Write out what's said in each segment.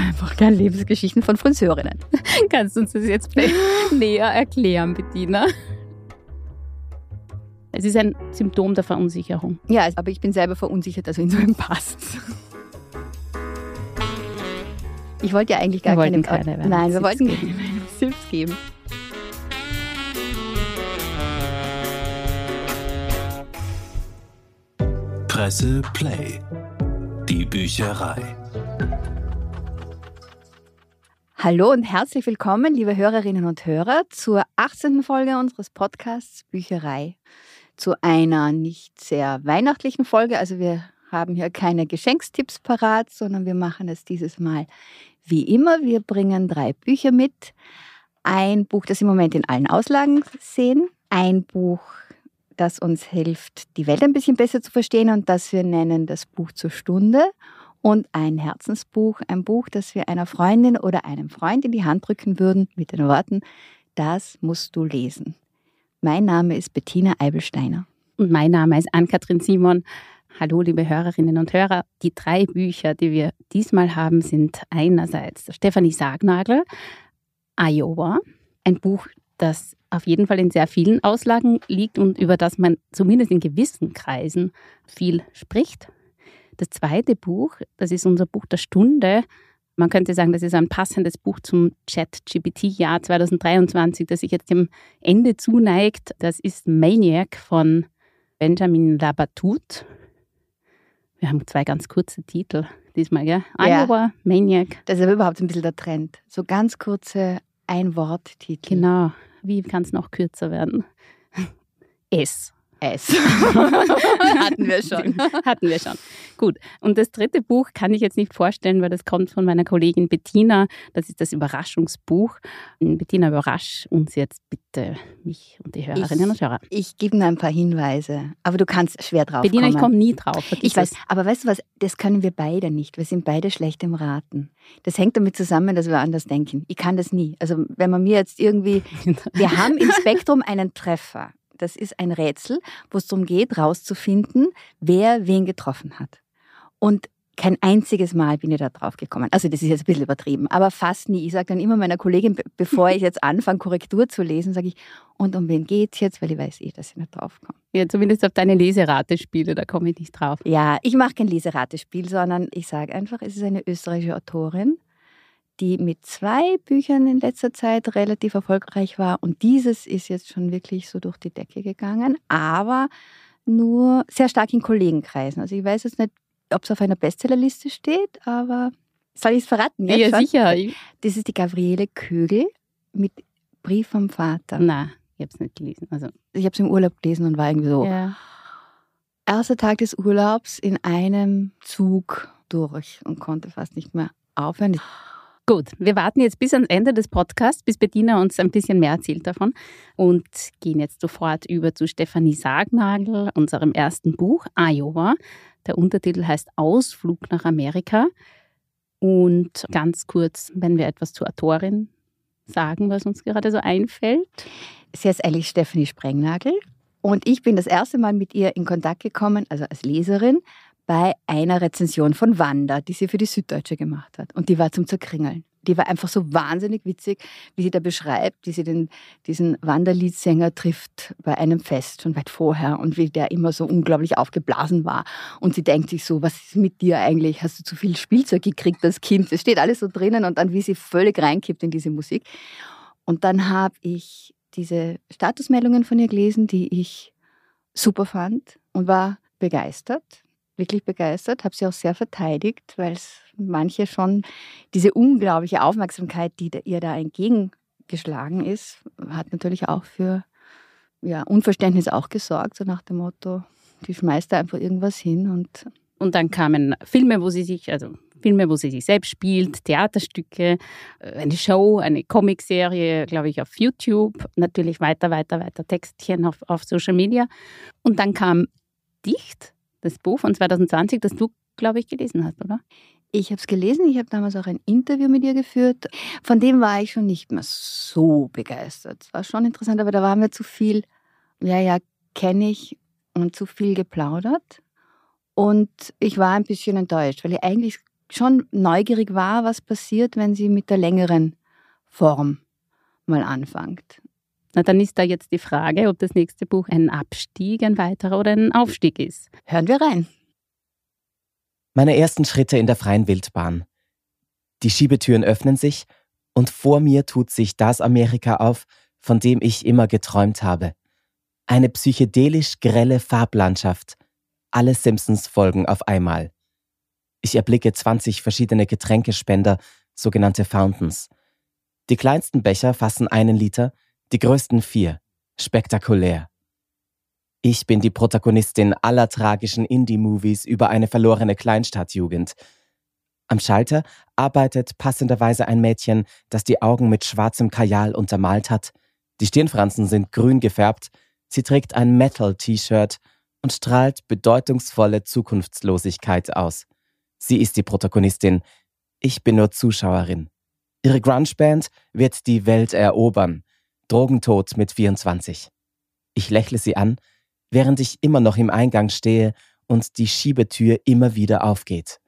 einfach gerne Lebensgeschichten von Friseurinnen. Kannst du uns das jetzt näher erklären, Bettina? Es ist ein Symptom der Verunsicherung. Ja, aber ich bin selber verunsichert, also insofern passt Ich wollte ja eigentlich gar wir keine, keine Nein, wir wollten keine Tipps geben. Presse Play. Die Bücherei. Hallo und herzlich willkommen, liebe Hörerinnen und Hörer, zur 18. Folge unseres Podcasts Bücherei. Zu einer nicht sehr weihnachtlichen Folge. Also wir haben hier keine Geschenkstipps parat, sondern wir machen es dieses Mal wie immer. Wir bringen drei Bücher mit. Ein Buch, das im Moment in allen Auslagen sehen. Ein Buch, das uns hilft, die Welt ein bisschen besser zu verstehen und das wir nennen das Buch zur Stunde und ein Herzensbuch, ein Buch, das wir einer Freundin oder einem Freund in die Hand drücken würden mit den Worten, das musst du lesen. Mein Name ist Bettina Eibelsteiner. Und mein Name ist Ann-Kathrin Simon. Hallo, liebe Hörerinnen und Hörer. Die drei Bücher, die wir diesmal haben, sind einerseits Stefanie Sargnagel, Iowa, ein Buch, das auf jeden Fall in sehr vielen Auslagen liegt und über das man zumindest in gewissen Kreisen viel spricht. Das zweite Buch, das ist unser Buch der Stunde. Man könnte sagen, das ist ein passendes Buch zum Chat-GPT-Jahr 2023, das sich jetzt dem Ende zuneigt. Das ist Maniac von Benjamin Labatut. Wir haben zwei ganz kurze Titel diesmal, gell? Ja. Iowa, Maniac. Das ist aber überhaupt ein bisschen der Trend. So ganz kurze Ein-Wort-Titel. Genau. Wie kann es noch kürzer werden? S. S. Hatten wir schon. Hatten wir schon. Gut. Und das dritte Buch kann ich jetzt nicht vorstellen, weil das kommt von meiner Kollegin Bettina. Das ist das Überraschungsbuch. Bettina, überrasch uns jetzt bitte, mich und die Hörerinnen ich, und Hörer. Ich gebe nur ein paar Hinweise, aber du kannst schwer drauf Bettina, kommen. ich komme nie drauf. Ich weiß, aber weißt du was, das können wir beide nicht. Wir sind beide schlecht im Raten. Das hängt damit zusammen, dass wir anders denken. Ich kann das nie. Also wenn man mir jetzt irgendwie, wir haben im Spektrum einen Treffer. Das ist ein Rätsel, wo es darum geht, rauszufinden, wer wen getroffen hat. Und kein einziges Mal bin ich da drauf gekommen. Also das ist jetzt ein bisschen übertrieben, aber fast nie. Ich sage dann immer meiner Kollegin, be- bevor ich jetzt anfange, Korrektur zu lesen, sage ich, und um wen geht's jetzt? Weil ich weiß eh, dass ich nicht drauf komme. Ja, zumindest auf deine Leserate-Spiele, da komme ich nicht drauf. Ja, ich mache kein Leseratespiel, sondern ich sage einfach, es ist eine österreichische Autorin, die mit zwei Büchern in letzter Zeit relativ erfolgreich war. Und dieses ist jetzt schon wirklich so durch die Decke gegangen, aber nur sehr stark in Kollegenkreisen. Also ich weiß jetzt nicht, ob es auf einer Bestsellerliste steht, aber soll ich es verraten? Jetzt ja, schon? sicher. Ich, Das ist die Gabriele Kögel mit Brief vom Vater. na, ich habe es nicht gelesen. Also, Ich habe es im Urlaub gelesen und war irgendwie so, ja. erster Tag des Urlaubs in einem Zug durch und konnte fast nicht mehr aufhören. Gut, wir warten jetzt bis ans Ende des Podcasts, bis Bettina uns ein bisschen mehr erzählt davon und gehen jetzt sofort über zu Stefanie Sargnagel, unserem ersten Buch, Iowa. Der Untertitel heißt Ausflug nach Amerika. Und ganz kurz, wenn wir etwas zur Autorin sagen, was uns gerade so einfällt. Sie heißt eigentlich Stephanie Sprengnagel und ich bin das erste Mal mit ihr in Kontakt gekommen, also als Leserin, bei einer Rezension von Wanda, die sie für die Süddeutsche gemacht hat. Und die war zum Zerkringeln. Die war einfach so wahnsinnig witzig, wie sie da beschreibt, wie sie den, diesen Wanderliedsänger trifft bei einem Fest schon weit vorher und wie der immer so unglaublich aufgeblasen war. Und sie denkt sich so, was ist mit dir eigentlich? Hast du zu viel Spielzeug gekriegt als Kind? Es steht alles so drinnen und dann, wie sie völlig reinkippt in diese Musik. Und dann habe ich diese Statusmeldungen von ihr gelesen, die ich super fand und war begeistert, wirklich begeistert, habe sie auch sehr verteidigt, weil es manche schon diese unglaubliche Aufmerksamkeit, die ihr da entgegengeschlagen ist, hat natürlich auch für ja, Unverständnis auch gesorgt, so nach dem Motto, die schmeißt da einfach irgendwas hin und Und dann kamen Filme, wo sie sich, also Filme, wo sie sich selbst spielt, Theaterstücke, äh, eine Show, eine Comicserie, glaube ich, auf YouTube, natürlich weiter, weiter, weiter Textchen auf, auf Social Media. Und dann kam Dicht, das Buch von 2020, das du, glaube ich, gelesen hast, oder? Ich habe es gelesen, ich habe damals auch ein Interview mit ihr geführt. Von dem war ich schon nicht mehr so begeistert. Es war schon interessant, aber da war mir zu viel, ja, ja, kenne ich und zu viel geplaudert. Und ich war ein bisschen enttäuscht, weil ich eigentlich schon neugierig war, was passiert, wenn sie mit der längeren Form mal anfängt. Na, dann ist da jetzt die Frage, ob das nächste Buch ein Abstieg, ein weiterer oder ein Aufstieg ist. Hören wir rein. Meine ersten Schritte in der freien Wildbahn. Die Schiebetüren öffnen sich und vor mir tut sich das Amerika auf, von dem ich immer geträumt habe. Eine psychedelisch grelle Farblandschaft. Alle Simpsons-Folgen auf einmal. Ich erblicke 20 verschiedene Getränkespender, sogenannte Fountains. Die kleinsten Becher fassen einen Liter, die größten vier. Spektakulär. Ich bin die Protagonistin aller tragischen Indie-Movies über eine verlorene Kleinstadtjugend. Am Schalter arbeitet passenderweise ein Mädchen, das die Augen mit schwarzem Kajal untermalt hat. Die Stirnfransen sind grün gefärbt. Sie trägt ein Metal-T-Shirt und strahlt bedeutungsvolle Zukunftslosigkeit aus. Sie ist die Protagonistin. Ich bin nur Zuschauerin. Ihre Grunge-Band wird die Welt erobern. Drogentod mit 24. Ich lächle sie an, während ich immer noch im Eingang stehe und die Schiebetür immer wieder aufgeht.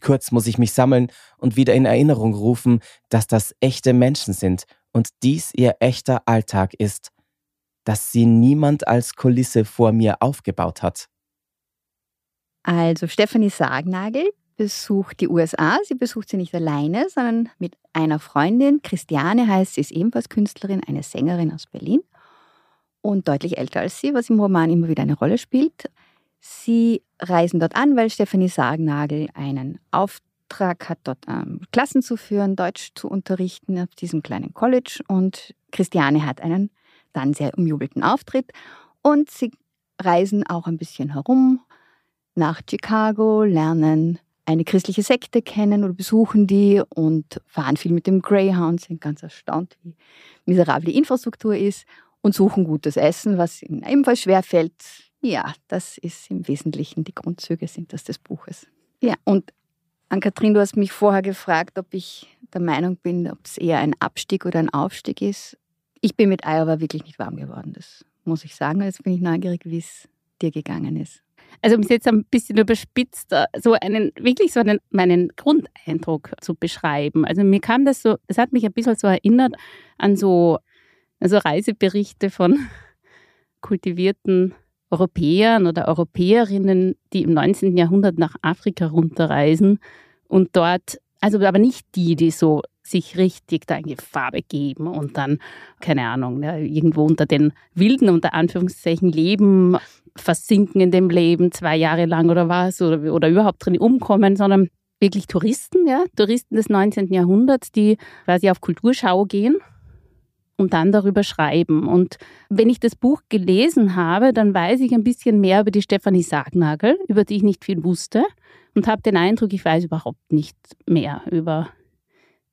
Kurz muss ich mich sammeln und wieder in Erinnerung rufen, dass das echte Menschen sind und dies ihr echter Alltag ist, dass sie niemand als Kulisse vor mir aufgebaut hat. Also Stephanie Sargnagel besucht die USA. Sie besucht sie nicht alleine, sondern mit einer Freundin. Christiane heißt sie, ist ebenfalls Künstlerin, eine Sängerin aus Berlin und deutlich älter als sie, was im Roman immer wieder eine Rolle spielt. Sie reisen dort an, weil Stephanie Sargnagel einen Auftrag hat, dort ähm, Klassen zu führen, Deutsch zu unterrichten auf diesem kleinen College. Und Christiane hat einen dann sehr umjubelten Auftritt. Und sie reisen auch ein bisschen herum nach Chicago, lernen eine christliche Sekte kennen oder besuchen die und fahren viel mit dem Greyhound, sind ganz erstaunt, wie miserabel die Infrastruktur ist und suchen gutes Essen, was ihnen ebenfalls schwerfällt. Ja, das ist im Wesentlichen die Grundzüge sind das des Buches. Ja, und Ann-Kathrin, du hast mich vorher gefragt, ob ich der Meinung bin, ob es eher ein Abstieg oder ein Aufstieg ist. Ich bin mit Iowa wirklich nicht warm geworden, das muss ich sagen. Jetzt bin ich neugierig, wie es dir gegangen ist. Also um es jetzt ein bisschen überspitzt, äh, so einen, wirklich so einen, meinen Grundeindruck zu beschreiben. Also mir kam das so, es hat mich ein bisschen so erinnert an so also Reiseberichte von kultivierten Europäern oder Europäerinnen, die im 19. Jahrhundert nach Afrika runterreisen und dort, also aber nicht die, die so sich richtig da in Gefahr begeben und dann, keine Ahnung, ne, irgendwo unter den Wilden, unter Anführungszeichen, leben, versinken in dem Leben zwei Jahre lang oder was oder, oder überhaupt drin umkommen, sondern wirklich Touristen, ja, Touristen des 19. Jahrhunderts, die quasi auf Kulturschau gehen und dann darüber schreiben. Und wenn ich das Buch gelesen habe, dann weiß ich ein bisschen mehr über die Stefanie Sargnagel, über die ich nicht viel wusste und habe den Eindruck, ich weiß überhaupt nicht mehr über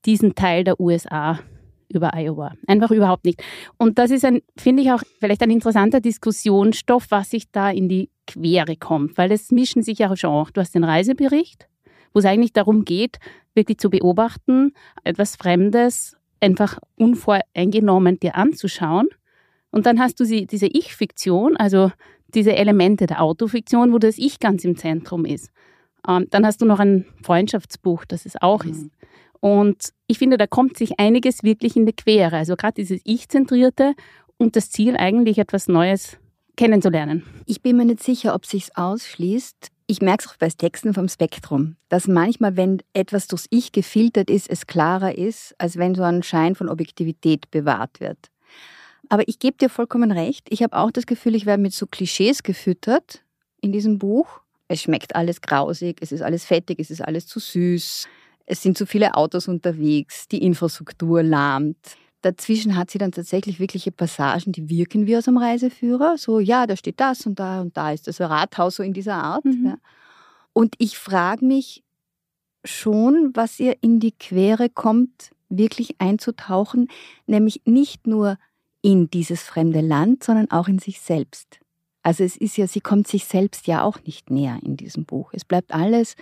diesen Teil der USA, über Iowa. Einfach überhaupt nicht. Und das ist ein, finde ich auch vielleicht ein interessanter Diskussionsstoff, was sich da in die Quere kommt, weil es mischen sich ja schon auch. Du hast den Reisebericht, wo es eigentlich darum geht, wirklich zu beobachten, etwas Fremdes einfach unvoreingenommen dir anzuschauen. Und dann hast du sie, diese Ich-Fiktion, also diese Elemente der Autofiktion, wo das Ich ganz im Zentrum ist. Ähm, dann hast du noch ein Freundschaftsbuch, das es auch mhm. ist. Und ich finde, da kommt sich einiges wirklich in die Quere. Also gerade dieses Ich-Zentrierte und das Ziel, eigentlich etwas Neues kennenzulernen. Ich bin mir nicht sicher, ob sich's ausschließt, ich merke es auch bei Texten vom Spektrum, dass manchmal, wenn etwas durchs Ich gefiltert ist, es klarer ist, als wenn so ein Schein von Objektivität bewahrt wird. Aber ich gebe dir vollkommen recht. Ich habe auch das Gefühl, ich werde mit so Klischees gefüttert in diesem Buch. Es schmeckt alles grausig, es ist alles fettig, es ist alles zu süß, es sind zu viele Autos unterwegs, die Infrastruktur lahmt. Dazwischen hat sie dann tatsächlich wirkliche Passagen, die wirken wie aus einem Reiseführer. So, ja, da steht das und da und da ist das Rathaus so in dieser Art. Mhm. Ja. Und ich frage mich schon, was ihr in die Quere kommt, wirklich einzutauchen, nämlich nicht nur in dieses fremde Land, sondern auch in sich selbst. Also es ist ja, sie kommt sich selbst ja auch nicht näher in diesem Buch. Es bleibt alles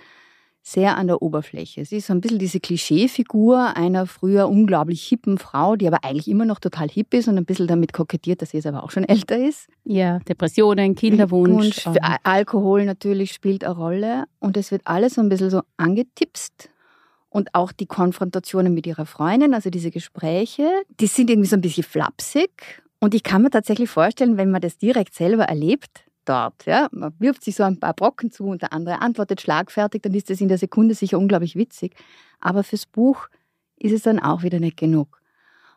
sehr an der Oberfläche. Sie ist so ein bisschen diese Klischeefigur einer früher unglaublich hippen Frau, die aber eigentlich immer noch total hip ist und ein bisschen damit kokettiert, dass sie jetzt aber auch schon älter ist. Ja, Depressionen, Kinderwunsch. Und Alkohol natürlich spielt eine Rolle. Und es wird alles so ein bisschen so angetipst. Und auch die Konfrontationen mit ihrer Freundin, also diese Gespräche, die sind irgendwie so ein bisschen flapsig. Und ich kann mir tatsächlich vorstellen, wenn man das direkt selber erlebt, dort. Ja? Man wirft sich so ein paar Brocken zu und der andere antwortet schlagfertig, dann ist das in der Sekunde sicher unglaublich witzig. Aber fürs Buch ist es dann auch wieder nicht genug.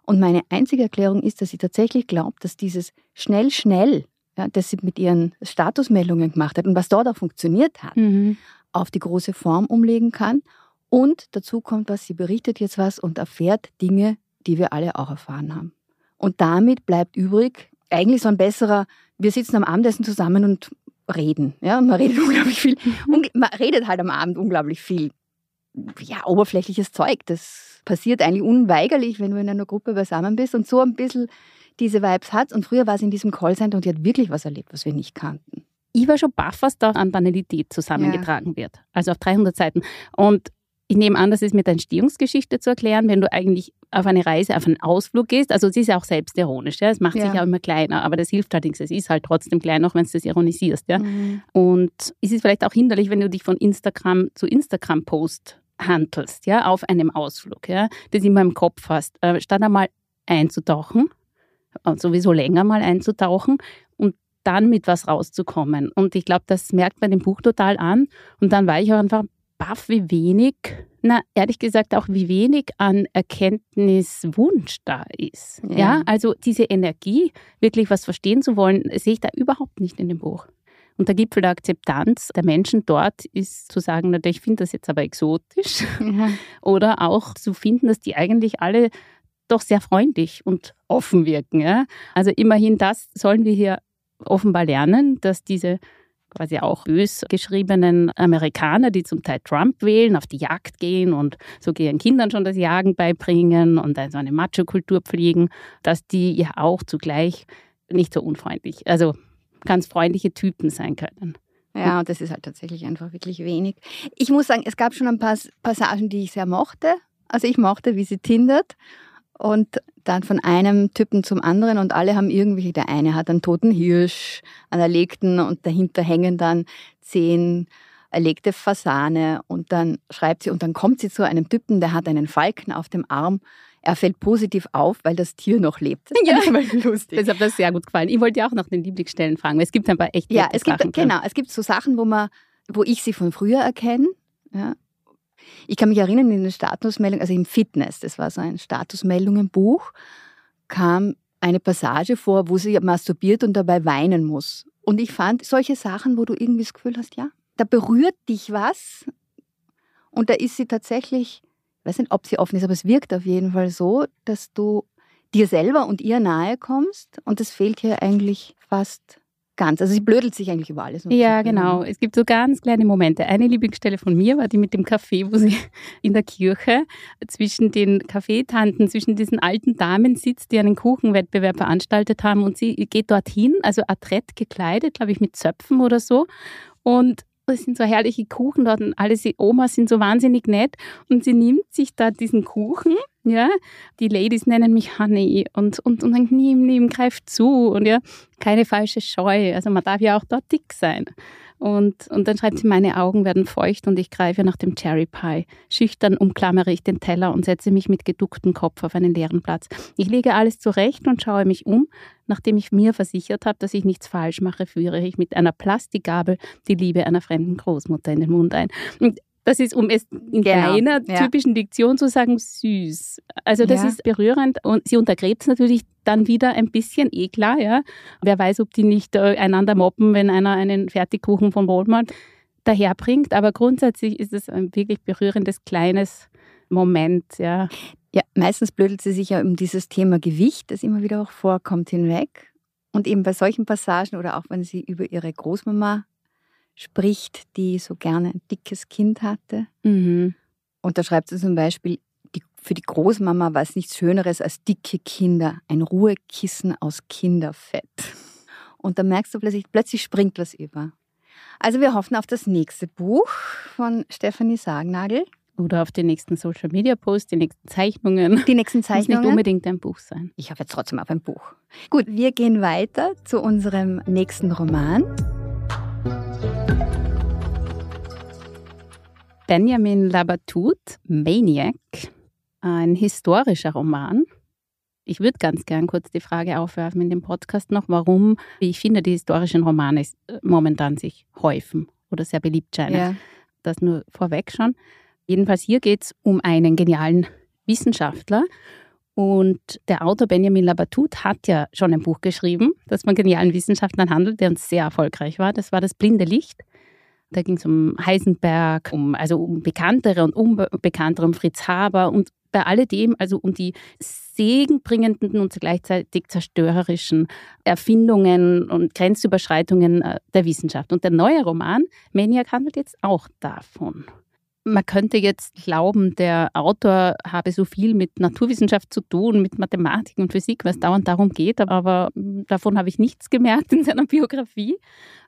Und meine einzige Erklärung ist, dass sie tatsächlich glaubt, dass dieses schnell, schnell, ja, das sie mit ihren Statusmeldungen gemacht hat und was dort auch funktioniert hat, mhm. auf die große Form umlegen kann. Und dazu kommt was, sie berichtet jetzt was und erfährt Dinge, die wir alle auch erfahren haben. Und damit bleibt übrig, eigentlich so ein besserer, wir sitzen am Abendessen zusammen und reden. Ja, und man redet unglaublich viel. Und man redet halt am Abend unglaublich viel. Ja, oberflächliches Zeug. Das passiert eigentlich unweigerlich, wenn du in einer Gruppe beisammen bist und so ein bisschen diese Vibes hat. Und früher war sie in diesem Callcenter und die hat wirklich was erlebt, was wir nicht kannten. Ich war schon baff, was da an Banalität zusammengetragen ja. wird. Also auf 300 Seiten. Und ich nehme an, das ist mit der Entstehungsgeschichte zu erklären, wenn du eigentlich auf eine Reise, auf einen Ausflug gehst. Also es ist ja auch selbstironisch, ja. Es macht ja. sich ja immer kleiner, aber das hilft nichts. Es ist halt trotzdem klein, auch wenn du das ironisierst, ja. Mhm. Und es ist vielleicht auch hinderlich, wenn du dich von Instagram zu Instagram-Post handelst, ja, auf einem Ausflug, ja, das immer im Kopf hast, äh, statt einmal einzutauchen, äh, sowieso länger mal einzutauchen und dann mit was rauszukommen. Und ich glaube, das merkt man dem Buch total an. Und dann war ich auch einfach baff, wie wenig, na, ehrlich gesagt auch wie wenig an Erkenntniswunsch da ist. Ja. ja, also diese Energie, wirklich was verstehen zu wollen, sehe ich da überhaupt nicht in dem Buch. Und der Gipfel der Akzeptanz der Menschen dort ist zu sagen, ich finde das jetzt aber exotisch. Ja. Oder auch zu finden, dass die eigentlich alle doch sehr freundlich und offen wirken. Ja? Also immerhin das sollen wir hier offenbar lernen, dass diese quasi auch bös geschriebenen Amerikaner, die zum Teil Trump wählen, auf die Jagd gehen und so ihren Kindern schon das Jagen beibringen und so eine Macho-Kultur pflegen, dass die ja auch zugleich nicht so unfreundlich, also ganz freundliche Typen sein können. Ja, und das ist halt tatsächlich einfach wirklich wenig. Ich muss sagen, es gab schon ein paar Passagen, die ich sehr mochte. Also ich mochte, wie sie tindert und dann von einem Typen zum anderen und alle haben irgendwie, der eine hat einen toten Hirsch, einen erlegten und dahinter hängen dann zehn erlegte Fasane und dann schreibt sie und dann kommt sie zu einem Typen, der hat einen Falken auf dem Arm. Er fällt positiv auf, weil das Tier noch lebt. Das ja, ich lustig. Das hat mir sehr gut gefallen. Ich wollte ja auch nach den Lieblingsstellen fragen, weil es gibt ein paar echt Ja, es gibt Sachen genau, es gibt so Sachen, wo man, wo ich sie von früher erkenne. Ja, ich kann mich erinnern, in den Statusmeldungen, also im Fitness, das war so ein Statusmeldungenbuch, kam eine Passage vor, wo sie masturbiert und dabei weinen muss. Und ich fand solche Sachen, wo du irgendwie das Gefühl hast, ja, da berührt dich was und da ist sie tatsächlich, ich weiß nicht, ob sie offen ist, aber es wirkt auf jeden Fall so, dass du dir selber und ihr nahe kommst und das fehlt hier eigentlich fast ganz. Also sie blödelt sich eigentlich über alles. Ja, genau. Es gibt so ganz kleine Momente. Eine Lieblingsstelle von mir war die mit dem Kaffee, wo sie in der Kirche zwischen den Kaffeetanten, zwischen diesen alten Damen sitzt, die einen Kuchenwettbewerb veranstaltet haben und sie geht dorthin, also adrett gekleidet, glaube ich, mit Zöpfen oder so. Und es sind so herrliche Kuchen dort und alle die Omas sind so wahnsinnig nett und sie nimmt sich da diesen Kuchen, ja, die Ladies nennen mich Honey und, und, und dann nimm, nimm, greif zu und ja, keine falsche Scheu, also man darf ja auch dort dick sein. Und, und dann schreibt sie, meine Augen werden feucht und ich greife nach dem Cherry Pie. Schüchtern umklammere ich den Teller und setze mich mit geducktem Kopf auf einen leeren Platz. Ich lege alles zurecht und schaue mich um. Nachdem ich mir versichert habe, dass ich nichts falsch mache, führe ich mit einer Plastikgabel die Liebe einer fremden Großmutter in den Mund ein. Und das ist, um es in genau. deiner ja. typischen Diktion zu sagen, süß. Also das ja. ist berührend und sie untergräbt es natürlich dann wieder ein bisschen, eh klar, ja. Wer weiß, ob die nicht äh, einander moppen, wenn einer einen Fertigkuchen von Walmart daherbringt. Aber grundsätzlich ist es ein wirklich berührendes, kleines Moment, ja. Ja, meistens blödelt sie sich ja um dieses Thema Gewicht, das immer wieder auch vorkommt, hinweg. Und eben bei solchen Passagen oder auch wenn sie über ihre Großmama spricht, die so gerne ein dickes Kind hatte. Mhm. Und da schreibt sie zum Beispiel, die, für die Großmama war es nichts Schöneres als dicke Kinder, ein Ruhekissen aus Kinderfett. Und da merkst du plötzlich, plötzlich springt was über. Also wir hoffen auf das nächste Buch von Stefanie Sagnagel. Oder auf den nächsten Social Media Post, die nächsten Zeichnungen. Die nächsten Muss Zeichnungen. nicht unbedingt ein Buch sein. Ich hoffe jetzt trotzdem auf ein Buch. Gut, wir gehen weiter zu unserem nächsten Roman. Benjamin Labatut, Maniac, ein historischer Roman. Ich würde ganz gern kurz die Frage aufwerfen in dem Podcast noch, warum, wie ich finde, die historischen Romane äh, momentan sich häufen oder sehr beliebt scheinen. Das nur vorweg schon. Jedenfalls hier geht es um einen genialen Wissenschaftler. Und der Autor Benjamin Labatut hat ja schon ein Buch geschrieben, das von genialen Wissenschaftlern handelt, der uns sehr erfolgreich war. Das war Das blinde Licht. Da ging es um Heisenberg, um, also um bekanntere und unbekanntere, um Fritz Haber und bei alledem also um die segenbringenden und gleichzeitig zerstörerischen Erfindungen und Grenzüberschreitungen äh, der Wissenschaft. Und der neue Roman, Maniac, handelt jetzt auch davon. Man könnte jetzt glauben, der Autor habe so viel mit Naturwissenschaft zu tun, mit Mathematik und Physik, was dauernd darum geht, aber davon habe ich nichts gemerkt in seiner Biografie.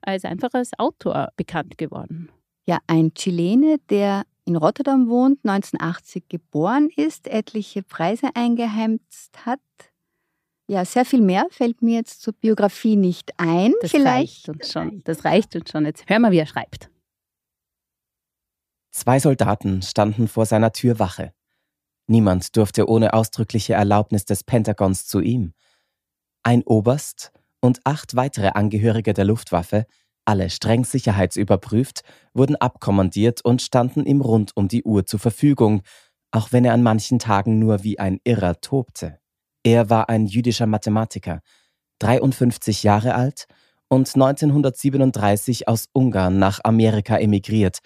Er ist einfach als Autor bekannt geworden. Ja, ein Chilene, der in Rotterdam wohnt, 1980 geboren ist, etliche Preise eingeheimst hat. Ja, sehr viel mehr fällt mir jetzt zur Biografie nicht ein. Das Vielleicht. reicht uns schon. Das reicht uns schon. Jetzt hör mal, wie er schreibt. Zwei Soldaten standen vor seiner Tür Wache. Niemand durfte ohne ausdrückliche Erlaubnis des Pentagons zu ihm. Ein Oberst und acht weitere Angehörige der Luftwaffe, alle streng sicherheitsüberprüft, wurden abkommandiert und standen ihm rund um die Uhr zur Verfügung, auch wenn er an manchen Tagen nur wie ein Irrer tobte. Er war ein jüdischer Mathematiker, 53 Jahre alt und 1937 aus Ungarn nach Amerika emigriert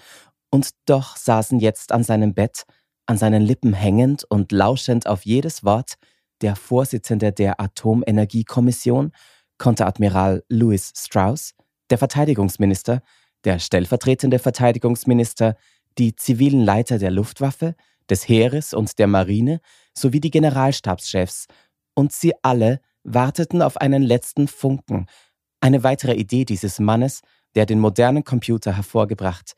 und doch saßen jetzt an seinem Bett, an seinen Lippen hängend und lauschend auf jedes Wort, der Vorsitzende der Atomenergiekommission, Konteradmiral Louis Strauss, der Verteidigungsminister, der stellvertretende Verteidigungsminister, die zivilen Leiter der Luftwaffe, des Heeres und der Marine sowie die Generalstabschefs, und sie alle warteten auf einen letzten Funken, eine weitere Idee dieses Mannes, der den modernen Computer hervorgebracht,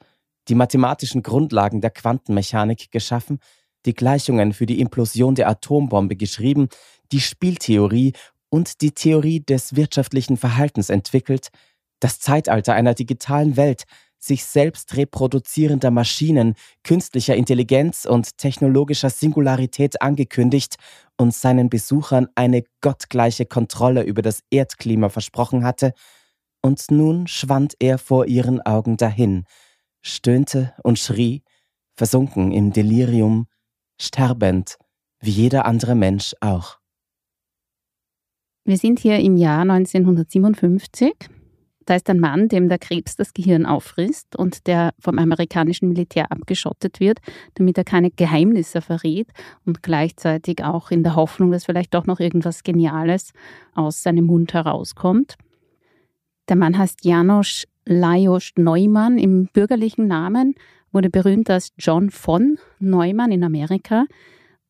die mathematischen Grundlagen der Quantenmechanik geschaffen, die Gleichungen für die Implosion der Atombombe geschrieben, die Spieltheorie und die Theorie des wirtschaftlichen Verhaltens entwickelt, das Zeitalter einer digitalen Welt, sich selbst reproduzierender Maschinen, künstlicher Intelligenz und technologischer Singularität angekündigt und seinen Besuchern eine gottgleiche Kontrolle über das Erdklima versprochen hatte, und nun schwand er vor ihren Augen dahin, stöhnte und schrie, versunken im Delirium, sterbend, wie jeder andere Mensch auch. Wir sind hier im Jahr 1957. Da ist ein Mann, dem der Krebs das Gehirn auffrisst und der vom amerikanischen Militär abgeschottet wird, damit er keine Geheimnisse verrät und gleichzeitig auch in der Hoffnung, dass vielleicht doch noch irgendwas Geniales aus seinem Mund herauskommt. Der Mann heißt Janusz Lajos Neumann im bürgerlichen Namen, wurde berühmt als John von Neumann in Amerika.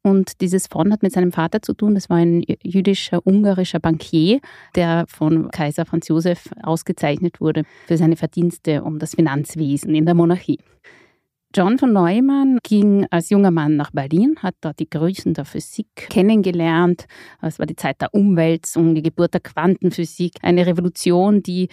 Und dieses von hat mit seinem Vater zu tun. Das war ein jüdischer, ungarischer Bankier, der von Kaiser Franz Josef ausgezeichnet wurde für seine Verdienste um das Finanzwesen in der Monarchie. John von Neumann ging als junger Mann nach Berlin, hat dort die Größen der Physik kennengelernt. Es war die Zeit der Umwälzung, die Geburt der Quantenphysik, eine Revolution, die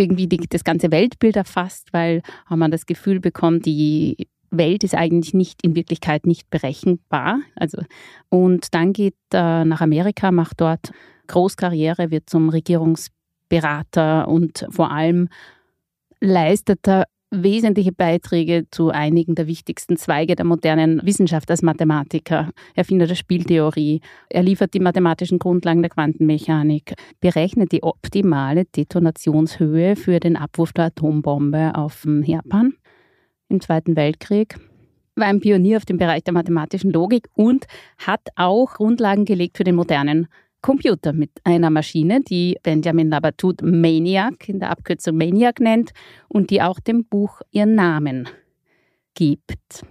irgendwie die, das ganze Weltbild erfasst, weil man das Gefühl bekommt, die Welt ist eigentlich nicht in Wirklichkeit nicht berechenbar. Also, und dann geht er nach Amerika, macht dort Großkarriere, wird zum Regierungsberater und vor allem leistet er wesentliche Beiträge zu einigen der wichtigsten Zweige der modernen Wissenschaft als Mathematiker. Er findet der Spieltheorie, er liefert die mathematischen Grundlagen der Quantenmechanik, berechnet die optimale Detonationshöhe für den Abwurf der Atombombe auf Japan im Zweiten Weltkrieg, war ein Pionier auf dem Bereich der mathematischen Logik und hat auch Grundlagen gelegt für den modernen Computer mit einer Maschine, die Benjamin Labatut Maniac in der Abkürzung Maniac nennt und die auch dem Buch ihren Namen gibt.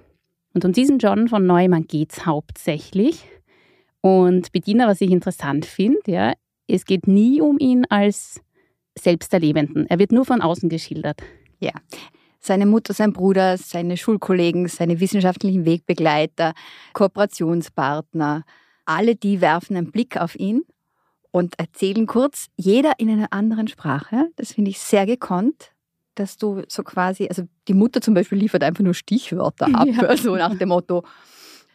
Und um diesen John von Neumann geht es hauptsächlich. Und Bediener, was ich interessant finde, ja, es geht nie um ihn als Selbsterlebenden. Er wird nur von außen geschildert. Ja. Seine Mutter, sein Bruder, seine Schulkollegen, seine wissenschaftlichen Wegbegleiter, Kooperationspartner, alle die werfen einen Blick auf ihn und erzählen kurz, jeder in einer anderen Sprache. Das finde ich sehr gekonnt, dass du so quasi, also die Mutter zum Beispiel liefert einfach nur Stichwörter ab, ja. so nach dem Motto,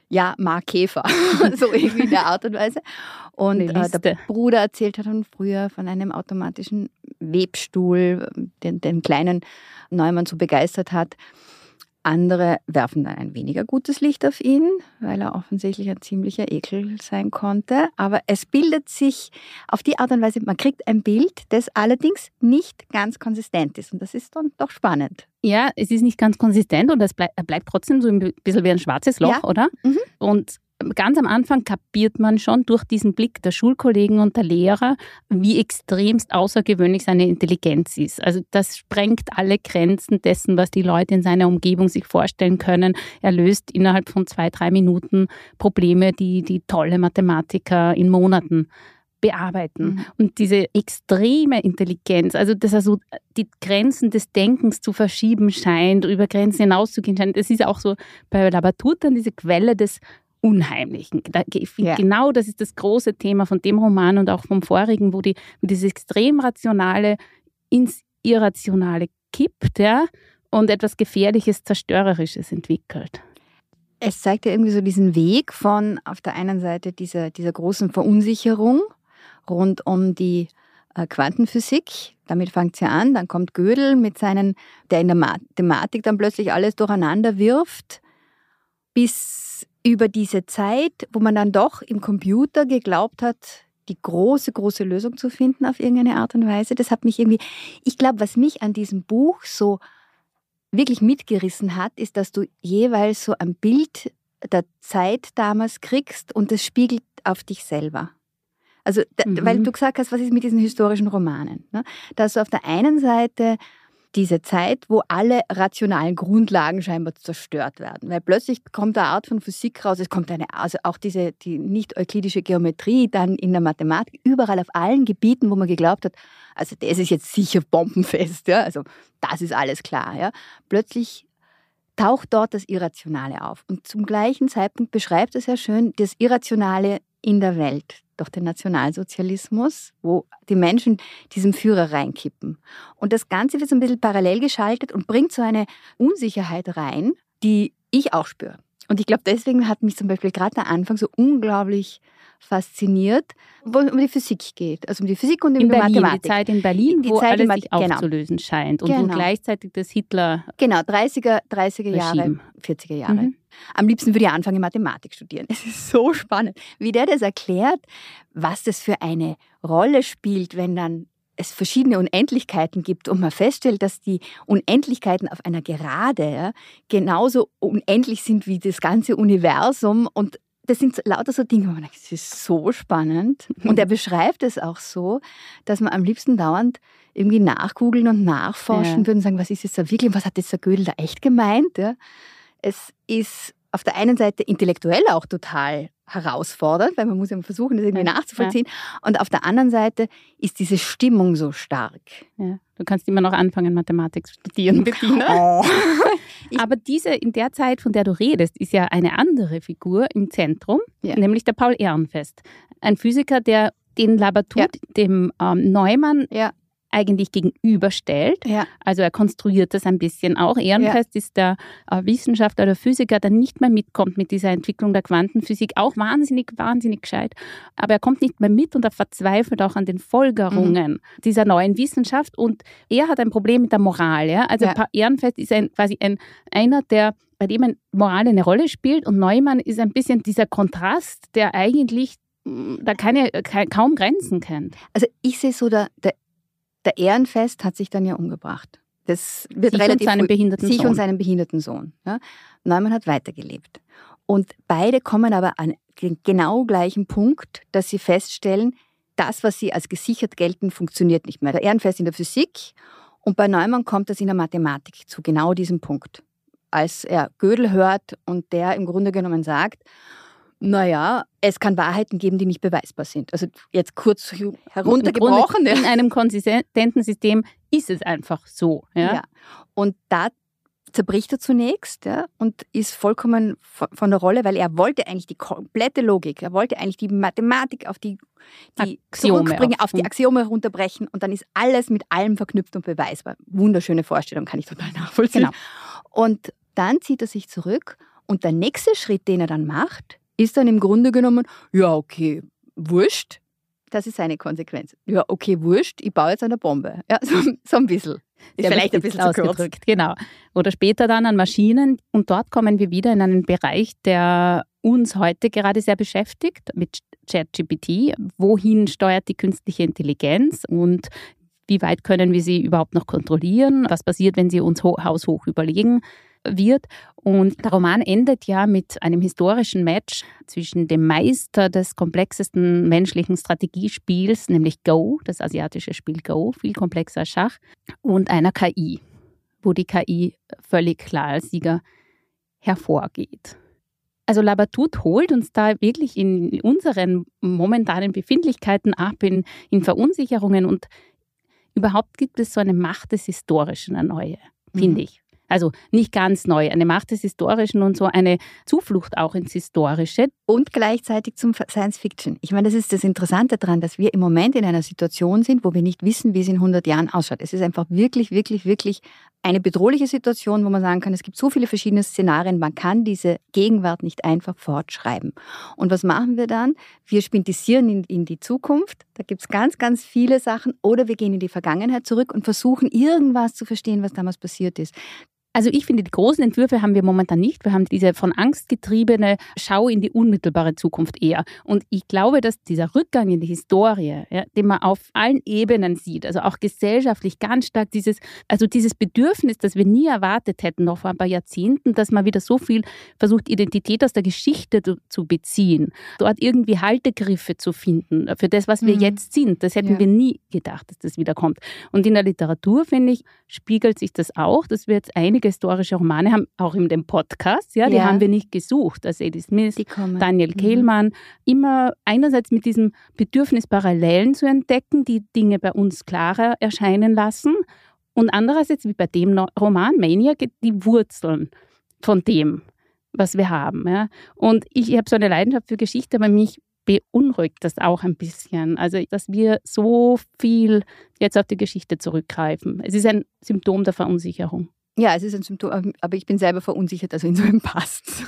ja, Mark Käfer, so irgendwie in der Art und Weise. Und äh, der Bruder erzählt hat dann früher von einem automatischen Webstuhl, den, den kleinen Neumann so begeistert hat. Andere werfen dann ein weniger gutes Licht auf ihn, weil er offensichtlich ein ziemlicher Ekel sein konnte. Aber es bildet sich auf die Art und Weise, man kriegt ein Bild, das allerdings nicht ganz konsistent ist. Und das ist dann doch spannend. Ja, es ist nicht ganz konsistent und es bleibt, bleibt trotzdem so ein bisschen wie ein schwarzes Loch, ja. oder? Mhm. Und ganz am Anfang kapiert man schon durch diesen Blick der Schulkollegen und der Lehrer, wie extremst außergewöhnlich seine Intelligenz ist. Also das sprengt alle Grenzen dessen, was die Leute in seiner Umgebung sich vorstellen können. Er löst innerhalb von zwei, drei Minuten Probleme, die die tolle Mathematiker in Monaten bearbeiten. Mhm. Und diese extreme Intelligenz, also dass er so die Grenzen des Denkens zu verschieben scheint, über Grenzen hinauszugehen scheint, das ist auch so bei Labatutan diese Quelle des Unheimlichen. Ja. Genau das ist das große Thema von dem Roman und auch vom vorigen, wo, die, wo dieses extrem Rationale ins Irrationale kippt ja, und etwas Gefährliches, Zerstörerisches entwickelt. Es zeigt ja irgendwie so diesen Weg von auf der einen Seite dieser, dieser großen Verunsicherung rund um die äh, Quantenphysik. Damit fängt es ja an. Dann kommt Gödel mit seinen, der in der Mathematik dann plötzlich alles durcheinander wirft, bis über diese Zeit, wo man dann doch im Computer geglaubt hat, die große, große Lösung zu finden auf irgendeine Art und Weise. Das hat mich irgendwie, ich glaube, was mich an diesem Buch so wirklich mitgerissen hat, ist, dass du jeweils so ein Bild der Zeit damals kriegst und das spiegelt auf dich selber. Also, mhm. weil du gesagt hast, was ist mit diesen historischen Romanen? Ne? Dass du auf der einen Seite diese Zeit, wo alle rationalen Grundlagen scheinbar zerstört werden. Weil plötzlich kommt eine Art von Physik raus, es kommt eine, also auch diese, die nicht-euklidische Geometrie dann in der Mathematik, überall auf allen Gebieten, wo man geglaubt hat, also das ist jetzt sicher bombenfest, ja, also das ist alles klar, ja. Plötzlich taucht dort das Irrationale auf. Und zum gleichen Zeitpunkt beschreibt es ja schön das Irrationale in der Welt durch den Nationalsozialismus, wo die Menschen diesem Führer reinkippen. Und das Ganze wird so ein bisschen parallel geschaltet und bringt so eine Unsicherheit rein, die ich auch spüre. Und ich glaube, deswegen hat mich zum Beispiel gerade der Anfang so unglaublich fasziniert, wo es um die Physik geht. Also um die Physik und um in die Berlin, Mathematik. Die Zeit in Berlin, die wo Zeit alles sich genau. aufzulösen scheint und, genau. gleichzeitig das Hitler Genau, 30er, 30er Jahre, 40er Jahre. Mhm. Am liebsten würde ich anfangen, Mathematik studieren. Es ist so spannend, wie der das erklärt, was das für eine Rolle spielt, wenn dann es verschiedene Unendlichkeiten gibt und man feststellt, dass die Unendlichkeiten auf einer Gerade ja, genauso unendlich sind wie das ganze Universum und das sind lauter so Dinge, wo man denkt, das ist so spannend. Und er beschreibt es auch so, dass man am liebsten dauernd irgendwie nachgoogeln und nachforschen ja. würde und sagen, was ist jetzt da wirklich, was hat jetzt der Gödel da echt gemeint? Ja? Es ist auf der einen Seite intellektuell auch total herausfordernd, weil man muss ja versuchen, das irgendwie ja, nachzuvollziehen. Ja. Und auf der anderen Seite ist diese Stimmung so stark. Ja. Du kannst immer noch anfangen, Mathematik zu studieren, Bettina. Oh. Aber diese, in der Zeit, von der du redest, ist ja eine andere Figur im Zentrum, nämlich der Paul Ehrenfest. Ein Physiker, der den Labatut, dem ähm, Neumann, eigentlich gegenüberstellt. Ja. Also er konstruiert das ein bisschen auch. Ehrenfest ja. ist der äh, Wissenschaftler oder Physiker, der nicht mehr mitkommt mit dieser Entwicklung der Quantenphysik. Auch wahnsinnig, wahnsinnig gescheit. Aber er kommt nicht mehr mit und er verzweifelt auch an den Folgerungen mhm. dieser neuen Wissenschaft. Und er hat ein Problem mit der Moral. Ja? Also ja. Ehrenfest ist ein, quasi ein, einer, der bei dem Moral eine Rolle spielt und Neumann ist ein bisschen dieser Kontrast, der eigentlich mm, da keine, kaum Grenzen kennt. Also ich sehe so, der, der der Ehrenfest hat sich dann ja umgebracht. Das wird sich relativ und seinen behinderten sich Sohn. und seinen behinderten Sohn. Ja. Neumann hat weitergelebt. Und beide kommen aber an den genau gleichen Punkt, dass sie feststellen, das, was sie als gesichert gelten, funktioniert nicht mehr. Der Ehrenfest in der Physik und bei Neumann kommt das in der Mathematik zu genau diesem Punkt. Als er Gödel hört und der im Grunde genommen sagt, Naja, es kann Wahrheiten geben, die nicht beweisbar sind. Also jetzt kurz heruntergebrochen. In einem konsistenten System ist es einfach so. Ja? ja. Und da zerbricht er zunächst ja, und ist vollkommen von der Rolle, weil er wollte eigentlich die komplette Logik, er wollte eigentlich die Mathematik auf die, die Axiome auf, auf die Axiome herunterbrechen und dann ist alles mit allem verknüpft und beweisbar. Wunderschöne Vorstellung, kann ich total nachvollziehen. Genau. Und dann zieht er sich zurück und der nächste Schritt, den er dann macht, ist dann im Grunde genommen, ja, okay, wurscht. Das ist seine Konsequenz. Ja, okay, wurscht, ich baue jetzt eine Bombe. Ja, so, so ein bisschen. Ist vielleicht ein bisschen ausgedrückt, genau. Oder später dann an Maschinen. Und dort kommen wir wieder in einen Bereich, der uns heute gerade sehr beschäftigt mit ChatGPT. Wohin steuert die künstliche Intelligenz und wie weit können wir sie überhaupt noch kontrollieren? Was passiert, wenn sie uns haushoch überlegen? Wird. Und der Roman endet ja mit einem historischen Match zwischen dem Meister des komplexesten menschlichen Strategiespiels, nämlich Go, das asiatische Spiel Go, viel komplexer als Schach, und einer KI, wo die KI völlig klar als Sieger hervorgeht. Also Labatut holt uns da wirklich in unseren momentanen Befindlichkeiten ab, in, in Verunsicherungen und überhaupt gibt es so eine Macht des Historischen, eine neue, finde mhm. ich. Also nicht ganz neu, eine Macht des Historischen und so eine Zuflucht auch ins Historische. Und gleichzeitig zum Science Fiction. Ich meine, das ist das Interessante daran, dass wir im Moment in einer Situation sind, wo wir nicht wissen, wie es in 100 Jahren ausschaut. Es ist einfach wirklich, wirklich, wirklich eine bedrohliche Situation, wo man sagen kann, es gibt so viele verschiedene Szenarien, man kann diese Gegenwart nicht einfach fortschreiben. Und was machen wir dann? Wir spintisieren in, in die Zukunft, da gibt es ganz, ganz viele Sachen, oder wir gehen in die Vergangenheit zurück und versuchen irgendwas zu verstehen, was damals passiert ist. Also ich finde, die großen Entwürfe haben wir momentan nicht. Wir haben diese von Angst getriebene Schau in die unmittelbare Zukunft eher. Und ich glaube, dass dieser Rückgang in die Historie, ja, den man auf allen Ebenen sieht, also auch gesellschaftlich ganz stark dieses, also dieses Bedürfnis, das wir nie erwartet hätten, noch vor ein paar Jahrzehnten, dass man wieder so viel versucht, Identität aus der Geschichte zu, zu beziehen, dort irgendwie Haltegriffe zu finden für das, was wir mhm. jetzt sind. Das hätten ja. wir nie gedacht, dass das wiederkommt. Und in der Literatur, finde ich, spiegelt sich das auch, dass wir jetzt einige historische Romane haben, auch in dem Podcast, ja, die ja. haben wir nicht gesucht, als Eddie Smith, Daniel mhm. Kehlmann, immer einerseits mit diesem Bedürfnis, Parallelen zu entdecken, die Dinge bei uns klarer erscheinen lassen und andererseits, wie bei dem Roman Maniac, die Wurzeln von dem, was wir haben. Ja. Und ich, ich habe so eine Leidenschaft für Geschichte, aber mich beunruhigt das auch ein bisschen. Also, dass wir so viel jetzt auf die Geschichte zurückgreifen. Es ist ein Symptom der Verunsicherung. Ja, es ist ein Symptom, aber ich bin selber verunsichert, also insofern passt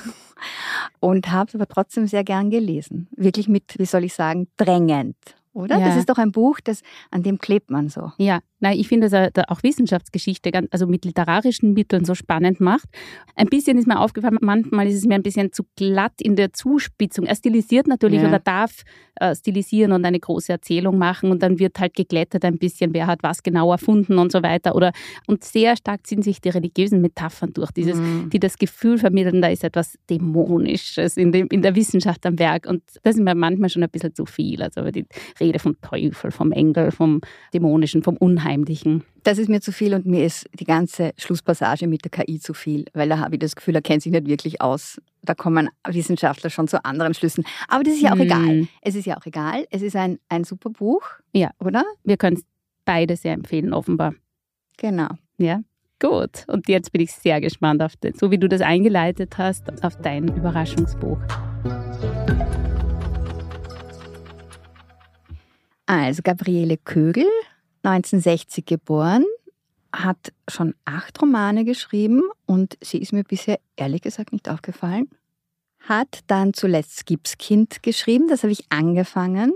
Und habe es aber trotzdem sehr gern gelesen. Wirklich mit, wie soll ich sagen, drängend, oder? Ja. Das ist doch ein Buch, das, an dem klebt man so. Ja, Nein, ich finde, dass er auch Wissenschaftsgeschichte also mit literarischen Mitteln so spannend macht. Ein bisschen ist mir aufgefallen, manchmal ist es mir ein bisschen zu glatt in der Zuspitzung. Er stilisiert natürlich ja. oder darf äh, stilisieren und eine große Erzählung machen und dann wird halt geglättet ein bisschen, wer hat was genau erfunden und so weiter. Oder, und sehr stark ziehen sich die religiösen Metaphern durch, dieses, mhm. die das Gefühl vermitteln, da ist etwas Dämonisches in, dem, in der Wissenschaft am Werk. Und das ist mir manchmal schon ein bisschen zu viel. Also die Rede vom Teufel, vom Engel, vom Dämonischen, vom Unheimlichen. Das ist mir zu viel und mir ist die ganze Schlusspassage mit der KI zu viel, weil da habe ich das Gefühl, er kennt sich nicht wirklich aus. Da kommen Wissenschaftler schon zu anderen Schlüssen. Aber das ist ja auch hm. egal. Es ist ja auch egal. Es ist ein, ein super Buch. Ja. Oder? Wir können es beide sehr empfehlen, offenbar. Genau. Ja. Gut. Und jetzt bin ich sehr gespannt auf den, so wie du das eingeleitet hast, auf dein Überraschungsbuch. Also Gabriele Kögel 1960 geboren, hat schon acht Romane geschrieben und sie ist mir bisher ehrlich gesagt nicht aufgefallen. Hat dann zuletzt Gipskind geschrieben, das habe ich angefangen,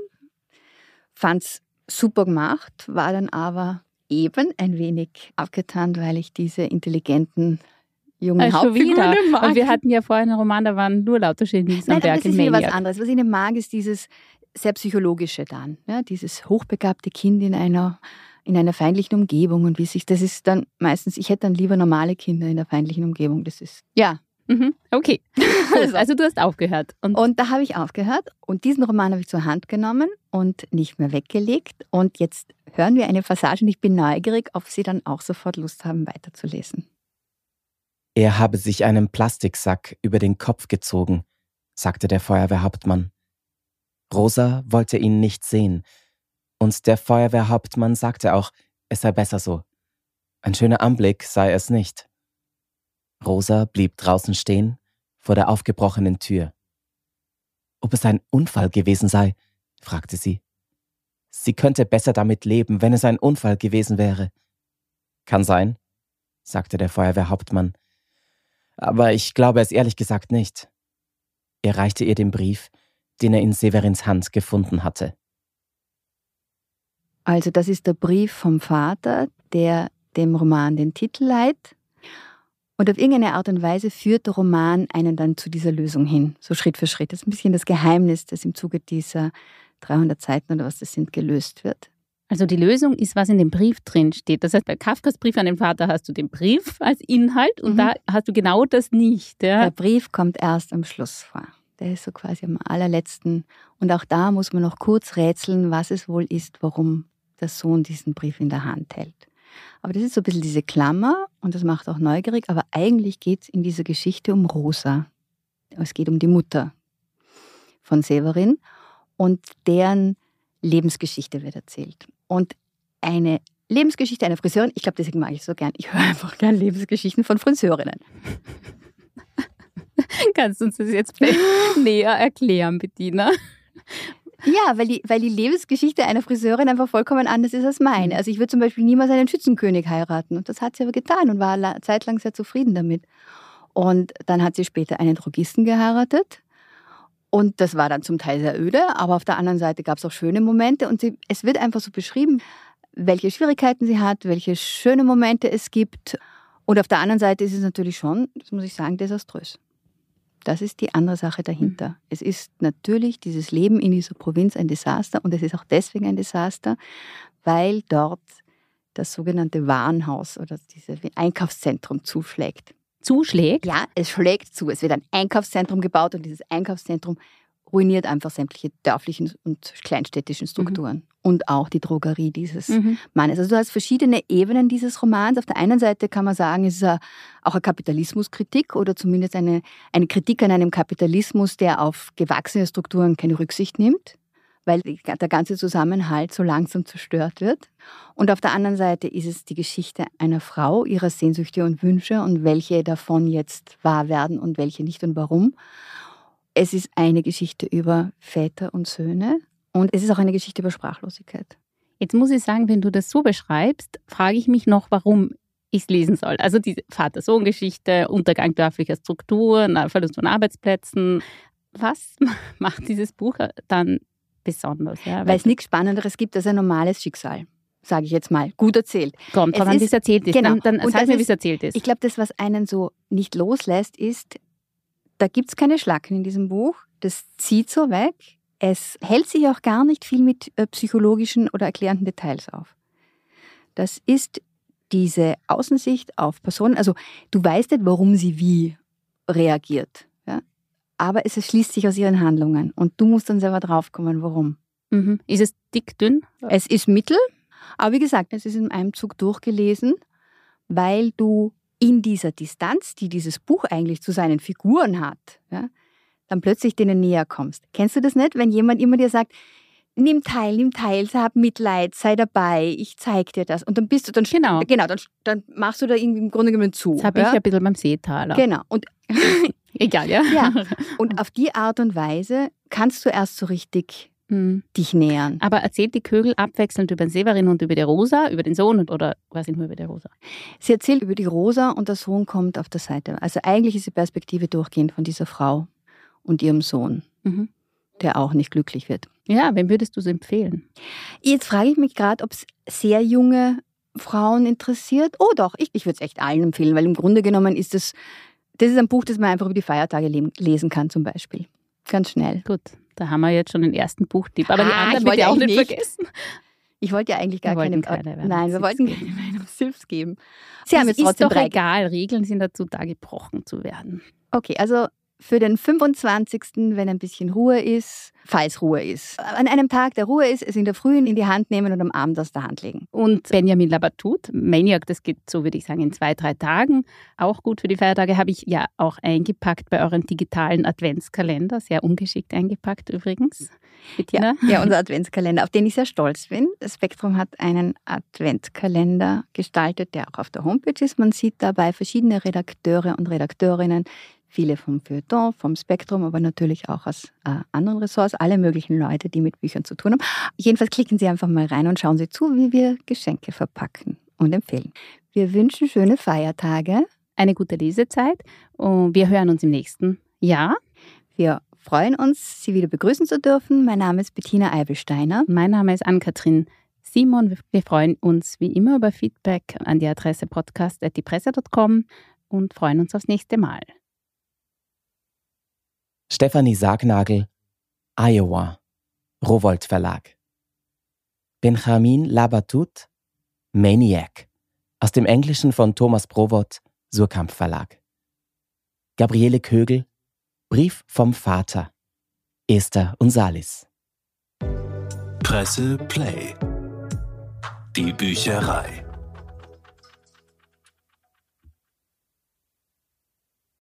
fand es super gemacht, war dann aber eben ein wenig abgetan, weil ich diese intelligenten jungen also Hauptfiguren mag. Und wir hatten ja vorhin einen Roman, da waren nur lauter Genies Nein, am Berg das ist wieder was anderes. Was ich nicht mag, ist dieses sehr psychologische dann. Ja, dieses hochbegabte Kind in einer in einer feindlichen Umgebung und wie sich das ist dann meistens, ich hätte dann lieber normale Kinder in der feindlichen Umgebung. Das ist, ja. Mhm. Okay. Also. also du hast aufgehört. Und, und da habe ich aufgehört und diesen Roman habe ich zur Hand genommen und nicht mehr weggelegt. Und jetzt hören wir eine Passage und ich bin neugierig, ob Sie dann auch sofort Lust haben, weiterzulesen. Er habe sich einen Plastiksack über den Kopf gezogen, sagte der Feuerwehrhauptmann. Rosa wollte ihn nicht sehen, und der Feuerwehrhauptmann sagte auch, es sei besser so. Ein schöner Anblick sei es nicht. Rosa blieb draußen stehen, vor der aufgebrochenen Tür. Ob es ein Unfall gewesen sei, fragte sie. Sie könnte besser damit leben, wenn es ein Unfall gewesen wäre. Kann sein, sagte der Feuerwehrhauptmann. Aber ich glaube es ehrlich gesagt nicht. Er reichte ihr den Brief, den er in Severins Hand gefunden hatte. Also das ist der Brief vom Vater, der dem Roman den Titel leiht. Und auf irgendeine Art und Weise führt der Roman einen dann zu dieser Lösung hin, so Schritt für Schritt. Das ist ein bisschen das Geheimnis, das im Zuge dieser 300 Seiten oder was das sind, gelöst wird. Also die Lösung ist, was in dem Brief drin steht. Das heißt, bei Kafkas Brief an den Vater hast du den Brief als Inhalt und mhm. da hast du genau das nicht. Ja? Der Brief kommt erst am Schluss vor. Der ist so quasi am allerletzten. Und auch da muss man noch kurz rätseln, was es wohl ist, warum der Sohn diesen Brief in der Hand hält. Aber das ist so ein bisschen diese Klammer und das macht auch neugierig. Aber eigentlich geht es in dieser Geschichte um Rosa. Es geht um die Mutter von Severin und deren Lebensgeschichte wird erzählt. Und eine Lebensgeschichte einer Friseurin, ich glaube, deswegen mag ich so gern. Ich höre einfach gern Lebensgeschichten von Friseurinnen. Kannst du uns das jetzt näher erklären, Bettina? Ja, weil die, weil die Lebensgeschichte einer Friseurin einfach vollkommen anders ist als meine. Mhm. Also ich würde zum Beispiel niemals einen Schützenkönig heiraten. Und das hat sie aber getan und war zeitlang sehr zufrieden damit. Und dann hat sie später einen Drogisten geheiratet. Und das war dann zum Teil sehr öde, aber auf der anderen Seite gab es auch schöne Momente. Und sie, es wird einfach so beschrieben, welche Schwierigkeiten sie hat, welche schöne Momente es gibt. Und auf der anderen Seite ist es natürlich schon, das muss ich sagen, desaströs. Das ist die andere Sache dahinter. Mhm. Es ist natürlich dieses Leben in dieser Provinz ein Desaster und es ist auch deswegen ein Desaster, weil dort das sogenannte Warenhaus oder dieses Einkaufszentrum zuschlägt. Zuschlägt? Ja, es schlägt zu. Es wird ein Einkaufszentrum gebaut und dieses Einkaufszentrum ruiniert einfach sämtliche dörflichen und kleinstädtischen Strukturen. Mhm. Und auch die Drogerie dieses mhm. Mannes. Also du hast verschiedene Ebenen dieses Romans. Auf der einen Seite kann man sagen, es ist auch eine Kapitalismuskritik oder zumindest eine, eine Kritik an einem Kapitalismus, der auf gewachsene Strukturen keine Rücksicht nimmt weil der ganze Zusammenhalt so langsam zerstört wird. Und auf der anderen Seite ist es die Geschichte einer Frau, ihrer Sehnsüchte und Wünsche und welche davon jetzt wahr werden und welche nicht und warum. Es ist eine Geschichte über Väter und Söhne und es ist auch eine Geschichte über Sprachlosigkeit. Jetzt muss ich sagen, wenn du das so beschreibst, frage ich mich noch, warum ich es lesen soll. Also diese Vater-Sohn-Geschichte, Untergang dörflicher Strukturen, Verlust von Arbeitsplätzen. Was macht dieses Buch dann besonders? Ja? Weil es nichts Spannenderes gibt als ein normales Schicksal sage ich jetzt mal, gut erzählt. Kommt drauf an, wie es erzählt ist. Genau. Dann, dann sag mir, wie es erzählt ist. Ich glaube, das, was einen so nicht loslässt, ist, da gibt es keine Schlacken in diesem Buch. Das zieht so weg. Es hält sich auch gar nicht viel mit äh, psychologischen oder erklärenden Details auf. Das ist diese Außensicht auf Personen. Also du weißt nicht, warum sie wie reagiert. Ja? Aber es schließt sich aus ihren Handlungen. Und du musst dann selber draufkommen, warum. Mhm. Ist es dick, dünn? Es ist mittel. Aber wie gesagt, es ist in einem Zug durchgelesen, weil du in dieser Distanz, die dieses Buch eigentlich zu seinen Figuren hat, ja, dann plötzlich denen näher kommst. Kennst du das nicht, wenn jemand immer dir sagt, nimm teil, nimm teil, hab Mitleid, sei dabei, ich zeig dir das. Und dann bist du dann genau, genau dann, dann machst du da irgendwie im Grunde genommen zu. Das habe ja? ich ein bisschen beim Seetaler. Genau. Und Egal, ja. ja. Und auf die Art und Weise kannst du erst so richtig hm. dich nähern. Aber erzählt die Kögel abwechselnd über den Severin und über die Rosa, über den Sohn oder quasi nur über die Rosa? Sie erzählt über die Rosa und der Sohn kommt auf der Seite. Also eigentlich ist die Perspektive durchgehend von dieser Frau und ihrem Sohn, mhm. der auch nicht glücklich wird. Ja, wem würdest du es empfehlen? Jetzt frage ich mich gerade, ob es sehr junge Frauen interessiert. Oh doch, ich, ich würde es echt allen empfehlen, weil im Grunde genommen ist es, das ist ein Buch, das man einfach über die Feiertage lesen kann zum Beispiel. Ganz schnell. Gut, da haben wir jetzt schon den ersten Buchtipp. Aber ah, die anderen wollte ich auch nicht, vergessen. Ich wollte ja eigentlich gar keine, keine Nein, wir wollten keine Tipps geben. Sie haben jetzt ist trotzdem doch drei egal. Regeln sind dazu da, gebrochen zu werden. Okay, also für den 25., wenn ein bisschen Ruhe ist, falls Ruhe ist. An einem Tag, der Ruhe ist, es in der Früh in die Hand nehmen und am Abend aus der Hand legen. Und Benjamin Labatut, Maniac, das geht so, würde ich sagen, in zwei, drei Tagen. Auch gut für die Feiertage habe ich ja auch eingepackt bei euren digitalen Adventskalender. Sehr ungeschickt eingepackt übrigens. Bettina? Ja, ja, unser Adventskalender, auf den ich sehr stolz bin. Das Spektrum hat einen Adventskalender gestaltet, der auch auf der Homepage ist. Man sieht dabei verschiedene Redakteure und Redakteurinnen, viele vom Feuilleton, vom Spektrum, aber natürlich auch aus äh, anderen Ressorts, alle möglichen Leute, die mit Büchern zu tun haben. Jedenfalls klicken Sie einfach mal rein und schauen Sie zu, wie wir Geschenke verpacken und empfehlen. Wir wünschen schöne Feiertage. Eine gute Lesezeit und wir hören uns im nächsten Jahr. Wir freuen uns, Sie wieder begrüßen zu dürfen. Mein Name ist Bettina Eibelsteiner. Mein Name ist Ann-Kathrin Simon. Wir freuen uns wie immer über Feedback an die Adresse podcast.diepresse.com und freuen uns aufs nächste Mal. Stefanie Sargnagel, Iowa, Rowold Verlag. Benjamin Labatut, Maniac, aus dem Englischen von Thomas Provot, Surkamp Verlag. Gabriele Kögel, Brief vom Vater, Esther und Salis. Presse Play. Die Bücherei.